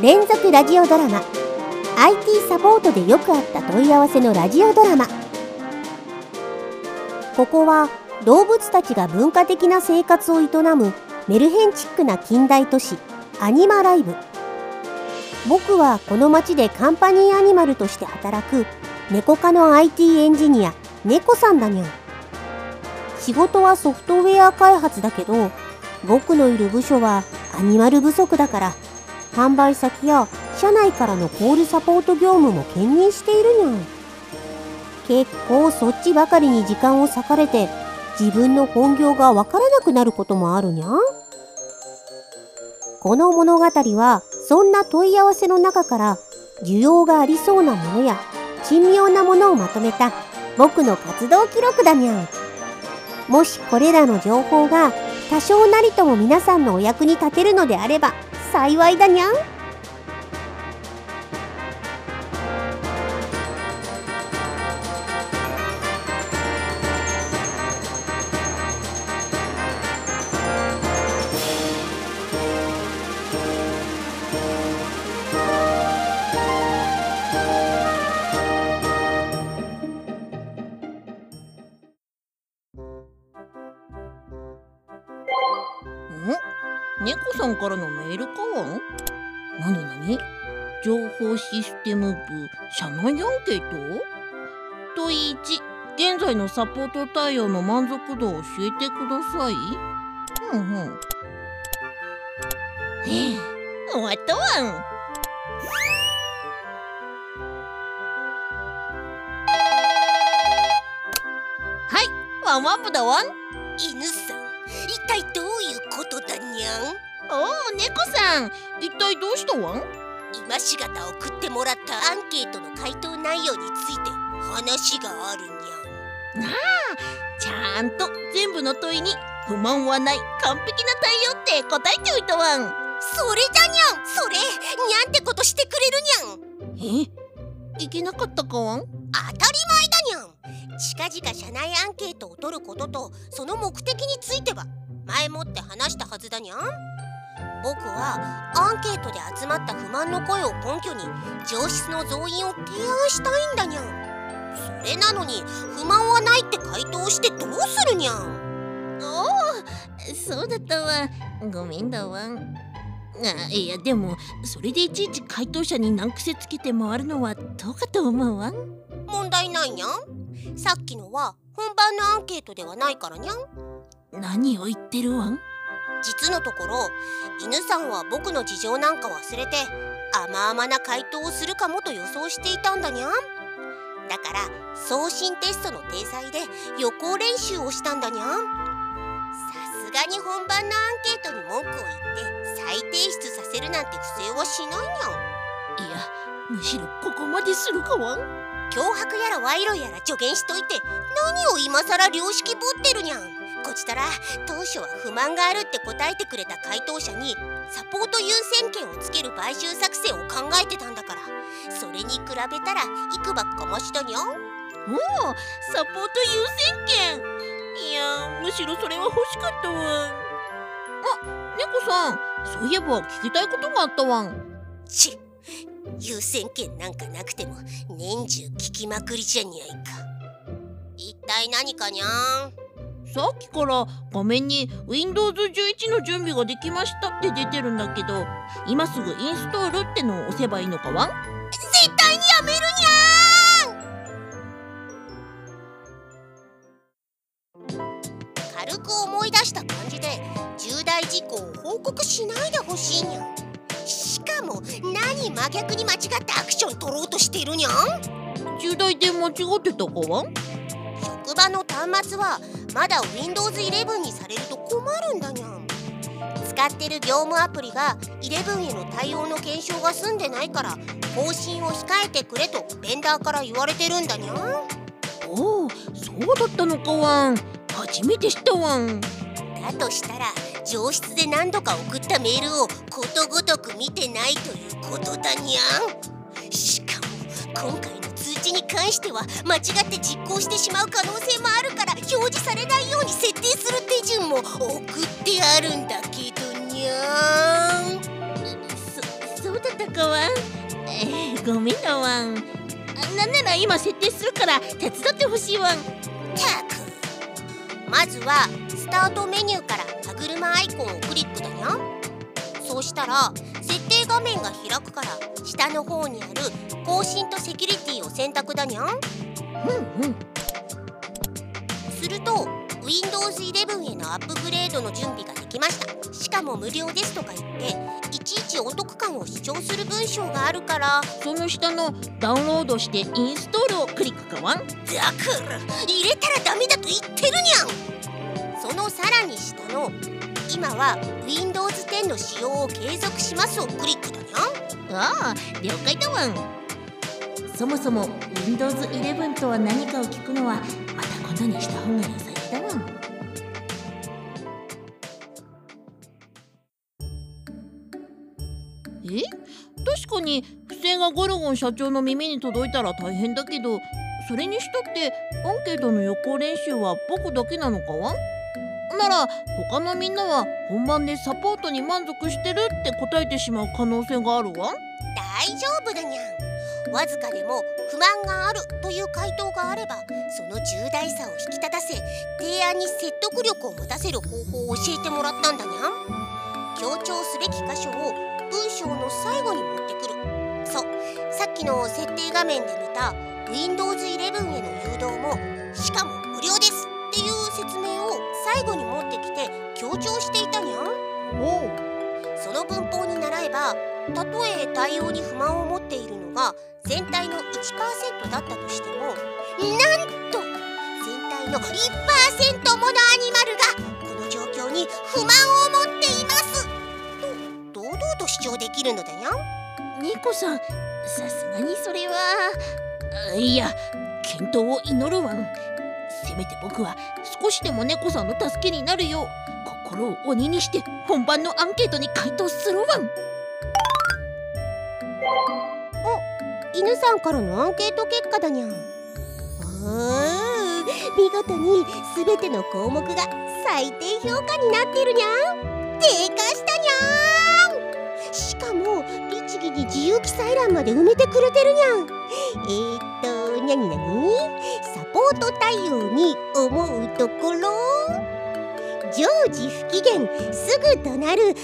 連続ラジオドラマ。IT サポートでよくあった問い合わせのラジオドラマ。ここは動物たちが文化的な生活を営むメルヘンチックな近代都市アニマライブ。僕はこの町でカンパニーアニマルとして働く猫科の IT エンジニア猫さんだにゃん。仕事はソフトウェア開発だけど僕のいる部署はアニマル不足だから販売先や社内からのコールサポート業務も兼任しているにゃん結構そっちばかりに時間を割かれて自分の本業がわからなくなることもあるにゃ。んこの物語はそんな問い合わせの中から需要がありそうなものや珍妙なものをまとめた僕の活動記録だにゃ。んもしこれらの情報が多少なりとも皆さんのお役に立てるのであれば幸いだにゃん。んからのメールかわな？になに情報システム部社内アンケート？問い1現在のサポート対応の満足度を教えてください。うんうん。ええ終わったわん。はいワンワン部だわん。犬さん一体どういうことだにゃん？おお猫さん。一体どうしたわん？今しがた送ってもらったアンケートの回答内容について話があるにゃん。なあちゃんと全部の問いに不満はない完璧な対応って答えておいたわん。それだにゃん。それにゃんってことしてくれるにゃん。え？いけなかったかわん？当たり前だにゃん。近々社内アンケートを取ることとその目的については前もって話したはずだにゃん僕はアンケートで集まった不満の声を根拠に上質の増員を提案したいんだにゃん。それなのに不満はないって回答してどうするにゃん。おおそうだったわ。ごめんだわ。んあいやでもそれでいちいち回答者に難癖つけて回るのはどうかと思うわ。ん問題ないにゃん。さっきのは本番のアンケートではないからにゃん。何を言ってるわ。ん実のところ犬さんは僕の事情なんか忘れて甘々な回答をするかもと予想していたんだにゃん。だから送信テストの体裁で予行練習をしたんだにゃん。さすがに本番のアンケートに文句を言って再提出させるなんて不正はしないにゃん。いやむしろここまでするかわん。脅迫やら賄賂やら助言しといて何を今さら良識ぶってるにゃんこちとら当初は不満があるって答えてくれた回答者にサポート優先権をつける買収作戦を考えてたんだから。それに比べたらいくばくかましだにゃんおおサポート優先権。いやむしろそれは欲しかったわ。んあ猫さんそういえば聞きたいことがあったわ。んち優先権なんかなくても年中聞きまくりじゃにゃいか。一体何かにゃん？さっきから画面に Windows11 の準備ができましたって出てるんだけど今すぐインストールってのを押せばいいのかわん？絶対にやめるにゃーん！軽く思い出した感じで重大事項を報告しないでほしいにゃん。しかも何真逆に間違ったアクション取ろうとしているにゃん？重大で間違ってたかわん？職場の端末はまだ Windows11 にされると困るんだにゃん。使ってる業務アプリが11への対応の検証が済んでないから更新を控えてくれとベンダーから言われてるんだにゃん。おおそうだったのかわん初めて知ったわんだとしたら上質で何度か送ったメールをことごとく見てないということだにゃん。しかも今回の通知に関しては間違って実行してしまう可能性もあるから表示されないように設定する手順も送ってあるんだけどにゃんそそうだったかわん、えー、ごめんだわんなんなら今設定するから手伝ってほしいわんたくまずはスタートメニューから歯車アイコンをクリックだにゃんそうしたら設画面が開くから下の方にある更新とセキュリティを選択だにゃん？うんうんすると Windows 11へのアップグレードの準備ができました。しかも無料ですとか言っていちいちお得感を主張する文章があるから。その下のダウンロードしてインストールをクリックかわん？だから入れたらダメだと言ってるにゃんそのさらに下の今は Windows 10の使用を継続しますをクリックだにああ了解だわん。そもそも Windows 11とは何かを聞くのはまたことにした方が良さげだわん。え？確かに不正がゴルゴン社長の耳に届いたら大変だけどそれにしたってアンケートの予行練習は僕だけなのかわなら他のみんなは本番でサポートに満足してるって答えてしまう可能性があるわ。大丈夫だにゃん。わずかでも不満があるという回答があればその重大さを引き立たせ提案に説得力を持たせる方法を教えてもらったんだにゃん。強調すべき箇所を文章の最後に持ってくる。そう。さっきの設定画面で見た Windows 11への誘導もしかも無料です。っていう説明を最後に持ってきて強調していたにゃん。おおその文法に習えばたとえ対応に不満を持っているのが全体の1%だったとしてもなんと全体の1%ものアニマルがこの状況に不満を持っています。と堂々と主張できるのだにゃん。ニコさんさすがにそれはあいや健闘を祈るわんせめて僕は少しでも猫さんの助けになるよう心を鬼にして本番のアンケートに回答するわん。犬さんからのアンケート結果だにゃん。おー見事に全ての項目が最低評価になってるにゃん。低下したにゃん。しかも律儀に自由記載欄まで埋めてくれてるにゃん。えー、っとにゃになに？ート太陽に思うところ。常時不機嫌。すぐとなる上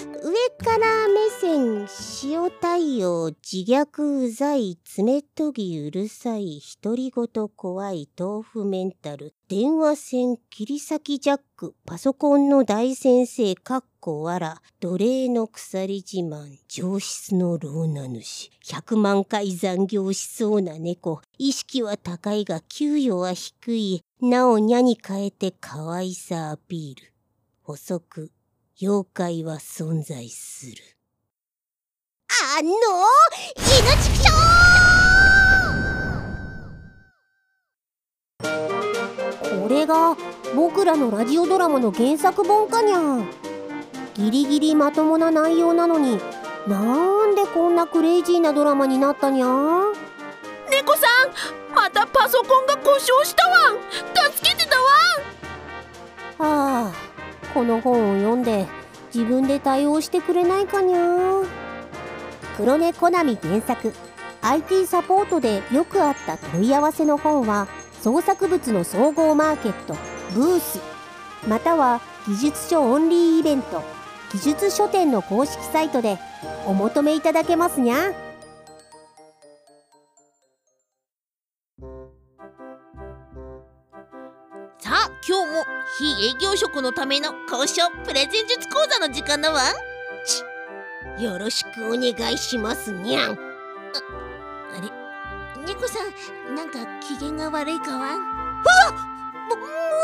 から目線塩対応自虐うざい爪研ぎうるさい独り言怖い豆腐メンタル。電話線切り裂きジャックパソコンの大先生かっこわら奴隷の鎖自慢上質の老名主100万回残業しそうな猫意識は高いが給与は低いなおにゃに変えて可愛さアピール。補足妖怪は存在する。あの犬畜生！これが僕らのラジオドラマの原作本かにゃ。ギリギリまともな内容なのになんでこんなクレイジーなドラマになったにゃ。猫さんまたパソコンが故障したわ。ん助けてだわ。はあこの本を読んで自分で対応してくれないかにゃ。黒猫コナミ原作。IT サポートでよくあった問い合わせの本は創作物の総合マーケットブースまたは技術書オンリーイベント技術書店の公式サイトでお求めいただけますにゃ。さあ今日も非営業職のための交渉プレゼン術講座の時間だわ。よろしくお願いしますにゃん。猫さんなんか機嫌が悪いかわも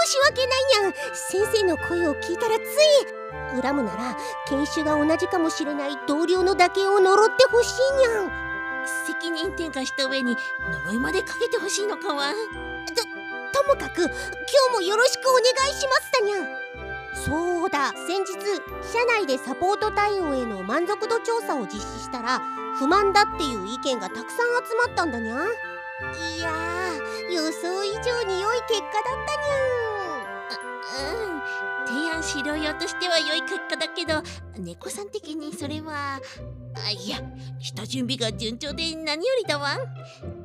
申し訳ないにゃん。先生の声を聞いたらつい恨むなら犬種が同じかもしれない同僚のだけを呪ってほしいにゃん。責任転嫁した上に呪いまでかけてほしいのかわともかく今日もよろしくお願いしますだにゃん。そうだ先日社内でサポート対応への満足度調査を実施したら不満だっていう意見がたくさん集まったんだにゃ。いや予想以上に良い結果だったにゃうん。提案し資料用としては良い結果だけど猫さん的にそれはあいや下準備が順調で何よりだわ。ん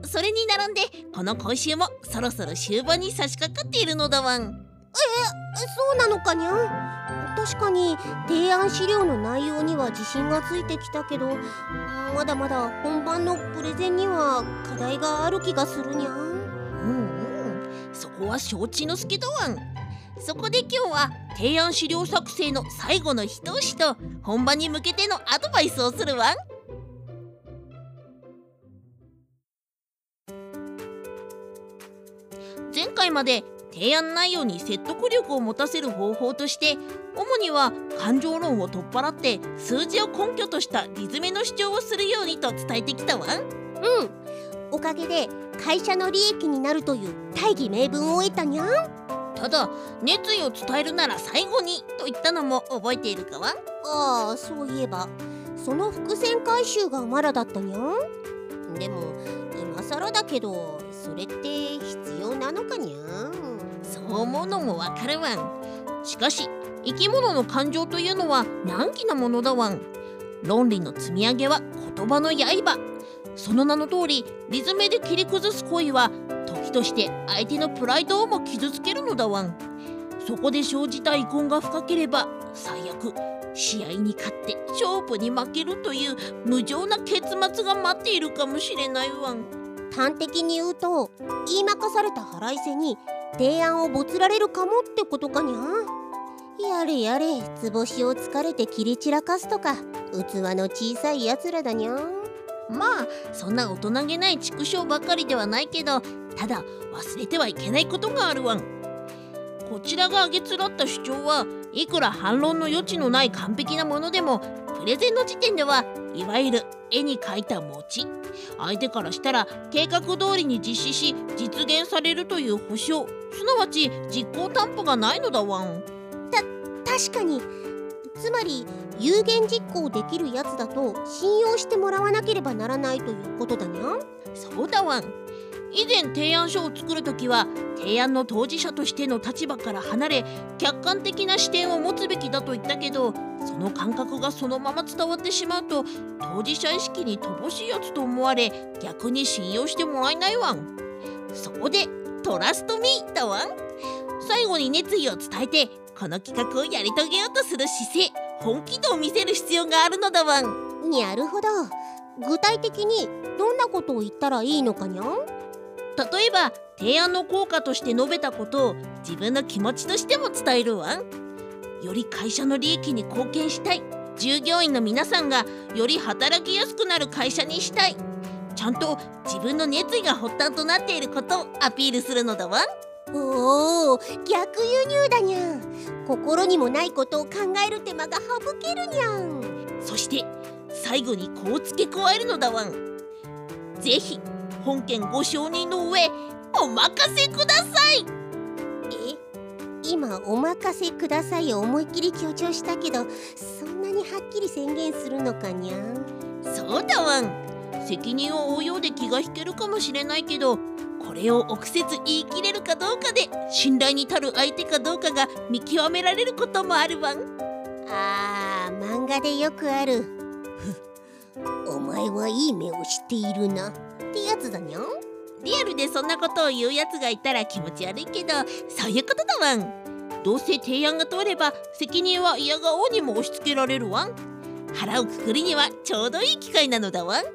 それに並んでこの講習もそろそろ終盤に差し掛かっているのだわん。そうなのかにゃ確かに提案資料の内容には自信がついてきたけどまだまだ本番のプレゼンには課題がある気がするにゃうんうん。そこは承知の助だわんそこで今日は提案資料作成の最後の一押しと本番に向けてのアドバイスをするわん。前回まで提案内容に説得力を持たせる方法として主には感情論を取っ払って数字を根拠としたリズムの主張をするようにと伝えてきたわん。うん。おかげで会社の利益になるという大義名分を得たにゃん。ただ熱意を伝えるなら最後にと言ったのも覚えているかわああそういえばその伏線回収がまだだったにゃん。でも今更だけどそれって必要なのかにゃんそう思うのもわかるわん。しかし生き物の感情というのは難儀なものだわん。論理の積み上げは言葉の刃。その名の通りリズムで切り崩す行為は時として相手のプライドをも傷つけるのだわん。そこで生じた遺恨が深ければ最悪試合に勝って勝負に負けるという無情な結末が待っているかもしれないわん。端的に言うと言いまかされた腹いせに提案をボツられるかもってことかにゃ。やれやれ図星を疲れて切り散らかすとか器の小さいやつらだにゃ。まあそんな大人げない畜生ばかりではないけどただ忘れてはいけないことがあるわん。こちらが挙げつらった主張はいくら反論の余地のない完璧なものでもプレゼンの時点ではいわゆる絵に描いた餅相手からしたら計画通りに実施し実現されるという保証すなわち実行担保がないのだわん確かに。つまり有言実行できるやつだと信用してもらわなければならないということだにゃそうだわん以前提案書を作る時は提案の当事者としての立場から離れ客観的な視点を持つべきだと言ったけどその感覚がそのまま伝わってしまうと当事者意識に乏しいやつと思われ逆に信用してもらえないわん。そこでトラストミーだわん。最後に熱意を伝えてこの企画をやり遂げようとする姿勢本気度を見せる必要があるのだわん。なるほど。具体的にどんなことを言ったらいいのかにゃん？例えば提案の効果として述べたことを自分の気持ちとしても伝えるわん。より会社の利益に貢献したい。従業員の皆さんがより働きやすくなる会社にしたい。ちゃんと自分の熱意が発端となっていることをアピールするのだわん。おお逆輸入だにゃん。心にもないことを考える手間が省けるにゃん。そして最後にこう付け加えるのだわん。ぜひ本件ご承認の上お任せください。え？今「お任せください」を思いっきり強調したけどそんなにはっきり宣言するのかにゃん。そうだわん。責任を負うようで気が引けるかもしれないけどこれを臆せず言い切れるかどうかで信頼に足る相手かどうかが見極められることもあるわん。あー漫画でよくある。お前はいい目をしているなってやつだにゃんリアルでそんなことを言うやつがいたら気持ち悪いけどそういうことだわん。どうせ提案が通れば責任は嫌顔にも押し付けられるわん。腹をくくりにはちょうどいい機会なのだわん。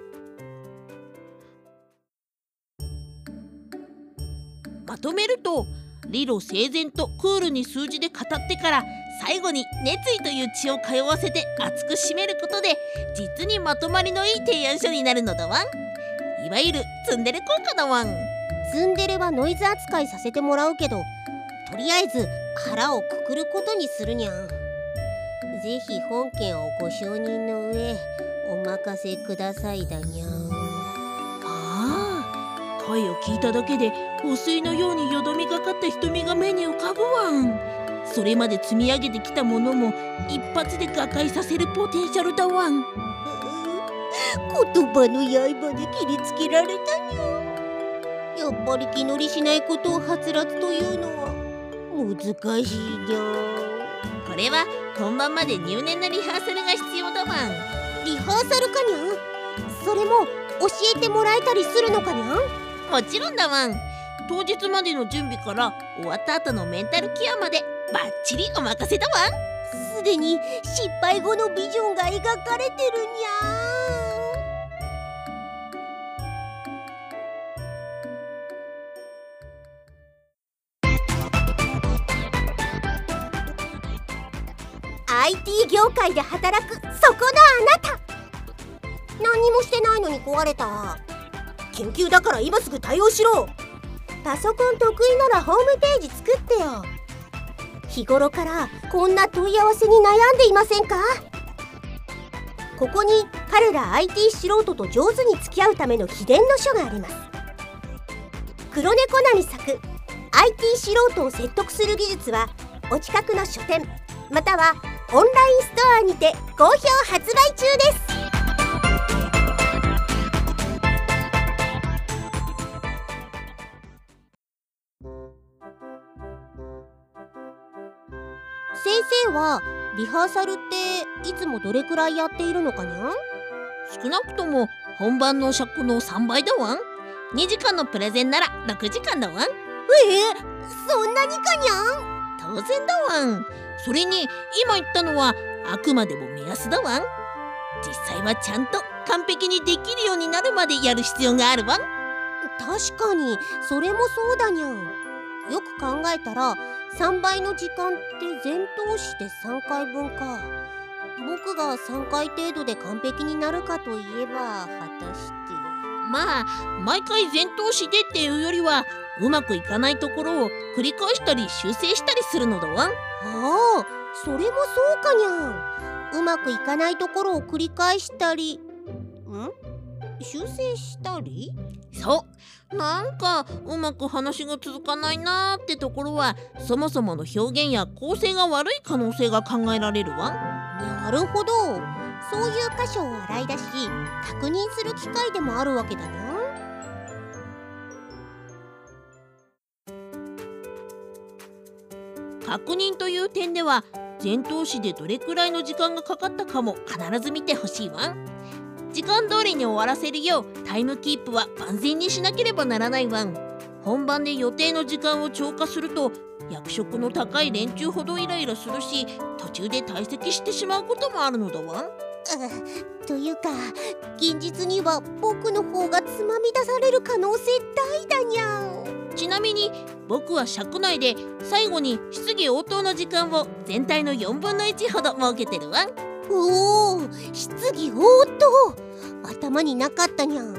まとめると理路整然とクールに数字で語ってから最後に熱意という血を通わせて熱く締めることで実にまとまりのいい提案書になるのだわん。いわゆるツンデレ効果だわん。ツンデレはノイズ扱いさせてもらうけどとりあえず腹をくくることにするにゃん。ぜひ本件をご承認の上お任せくださいだにゃん。ああ声を聞いただけで汚水のようによどみがかった瞳が目に浮かぶわん。それまで積み上げてきたものも一発で瓦解させるポテンシャルだわん言葉の刃で切りつけられたにゃ。やっぱり気乗りしないことをはつらつというのは難しいにゃこれは本番まで入念なリハーサルが必要だワンリハーサルかにゃ？んそれも教えてもらえたりするのかにゃ？んもちろんだワン当日までの準備から終わった後のメンタルケアまでバッチリお任せだワンすでに失敗後のビジョンが描かれてるにゃ業界で働くそこのあなた。何もしてないのに壊れた。研究だから今すぐ対応しろ。パソコン得意ならホームページ作ってよ。日頃からこんな問い合わせに悩んでいませんか？ここに彼ら IT 素人と上手に付き合うための秘伝の書があります。黒猫なに作。IT 素人を説得する技術はお近くの書店またはオンラインストアにて好評発売中です。先生はリハーサルっていつもどれくらいやっているのかにゃん？少なくとも本番の尺の3倍だワン2時間のプレゼンなら6時間だワンええそんなにかにゃん？当然だワンそれに今言ったのはあくまでも目安だワン実際はちゃんと完璧にできるようになるまでやる必要があるワン確かにそれもそうだにゃん。よく考えたら3倍の時間って全通しで3回分か。僕が3回程度で完璧になるかといえば果たしまあ毎回全通しでっていうよりはうまくいかないところを繰り返したり修正したりするのだわ。んああそれもそうかにゃん。うまくいかないところを繰り返したりん？修正したり？そう。なんかうまく話が続かないなーってところはそもそもの表現や構成が悪い可能性が考えられるわ。なるほどそういう箇所を洗い出し確認する機会でもあるわけだな。確認という点では前頭詞でどれくらいの時間がかかったかも必ず見てほしいわ。時間通りに終わらせるようタイムキープは万全にしなければならないわ。本番で予定の時間を超過すると役職の高い連中ほどイライラするし途中で退席してしまうこともあるのだわ。というか現実には僕の方がつまみ出される可能性大だにゃん。ちなみに僕は尺内で最後に質疑応答の時間を全体の4分の1ほど設けてるわ。おお質疑応答？頭になかったにゃん。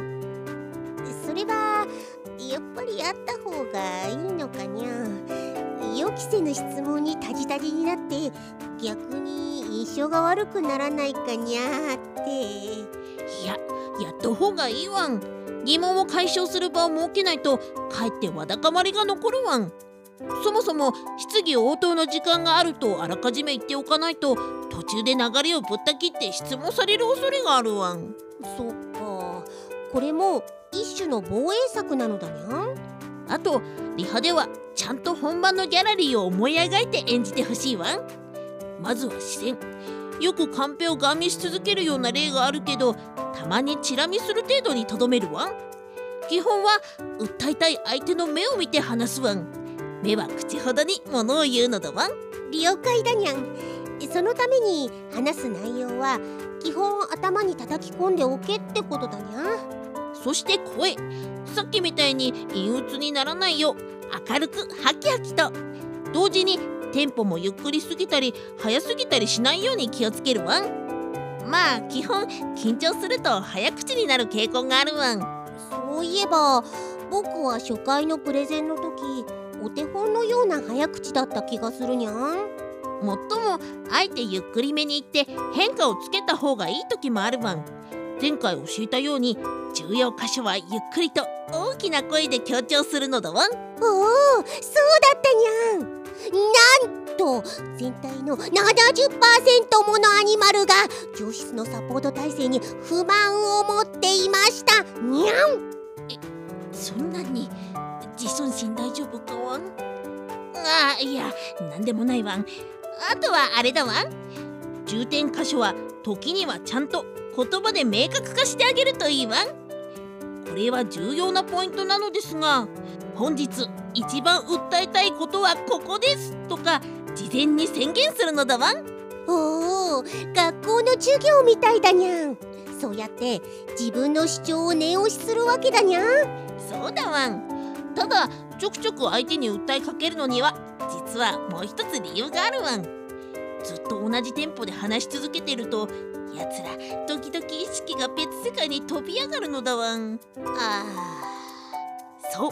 それはやっぱりあった方がいいのかにゃ予期せぬ質問にタジタジになって逆に印象が悪くならないかにゃーって。いややった方がいいわん。疑問を解消する場を設けないとかえってわだかまりが残るわん。そもそも質疑応答の時間があるとあらかじめ言っておかないと途中で流れをぶった切って質問される恐れがあるわん。そっか。これも一種の防衛策なのだにゃんあとリハではちゃんと本番のギャラリーを思い描いて演じてほしいわまずは視線。よくカンペをガン見し続けるような例があるけどたまにチラ見する程度にとどめるわ基本は訴えたい相手の目を見て話すわん。目は口ほどにものを言うのだわ了解だにゃん。そのために話す内容は基本頭に叩き込んでおけってことだにゃそして声。さっきみたいに陰鬱にならないよう明るくハキハキと。同時にテンポもゆっくりすぎたり早すぎたりしないように気をつけるわんまあ基本緊張すると早口になる傾向があるわんそういえば僕は初回のプレゼンの時お手本のような早口だった気がするにゃん。もっともあえてゆっくりめに言って変化をつけた方がいい時もあるわん前回教えたように重要箇所はゆっくりと大きな声で強調するのだわん。おおそうだったにゃん。なんと全体の70%ものアニマルが上質のサポート体制に不満を持っていました。にゃん。えそんなに自尊心大丈夫かわん？あいやなんでもないわん。あとはあれだわ重点箇所は時にはちゃんと言葉で明確化してあげるといいわ。これは重要なポイントなのですが本日一番訴えたいことはここですとか事前に宣言するのだわ。おお学校の授業みたいだにゃん。そうやって自分の主張を念押しするわけだにゃん。そうだわ。んただちょくちょく相手に訴えかけるのには実はもう一つ理由があるわ。んずっと同じテンポで話し続けてるとやつら時々意識が別世界に飛び上がるのだわん。あそう。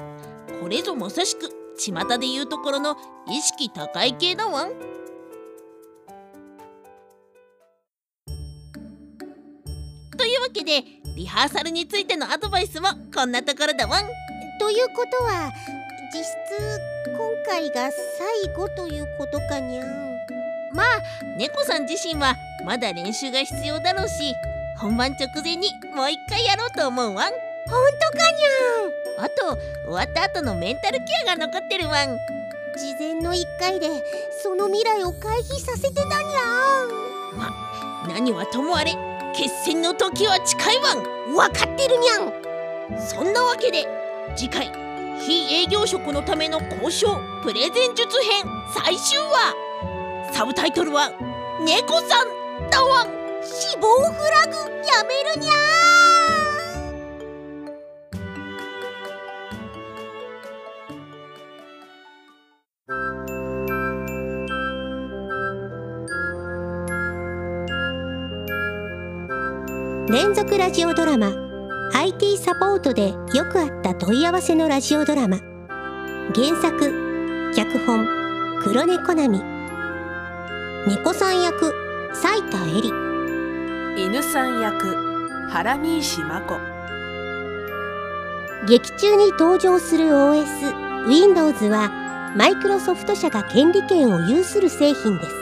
これぞまさしく巷で言うところの意識高い系だわん。というわけでリハーサルについてのアドバイスもこんなところだわん。ということは実質今回が最後ということかにゃんまあ猫さん自身はまだ練習が必要だろうし本番直前にもう一回やろうと思うわん。ほんとかにあと終わった後のメンタルケアが残ってるわん。ゃん事前の1回でその未来を回避させてたにゃん。何はともあれ決戦の時は近いわん。わかってるにゃん。そんなわけで次回非営業職のための交渉プレゼン術編最終話サブタイトルは「猫さん」だわん死亡フラグやめるにゃ連続ラジオドラマ IT サポートでよくあった問い合わせのラジオドラマ。原作脚本黒猫なみ。猫さん役斉田恵里。犬さん役原西真子。劇中に登場する OS Windows はマイクロソフト社が権利権を有する製品です。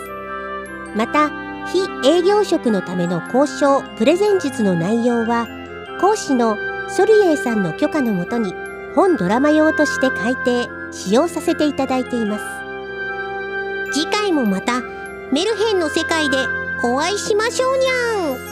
また非営業職のための交渉プレゼン術の内容は講師のソリエイさんの許可のもとに本ドラマ用として改訂使用させていただいています。次回もまたメルヘンの世界でお会いしましょうにゃん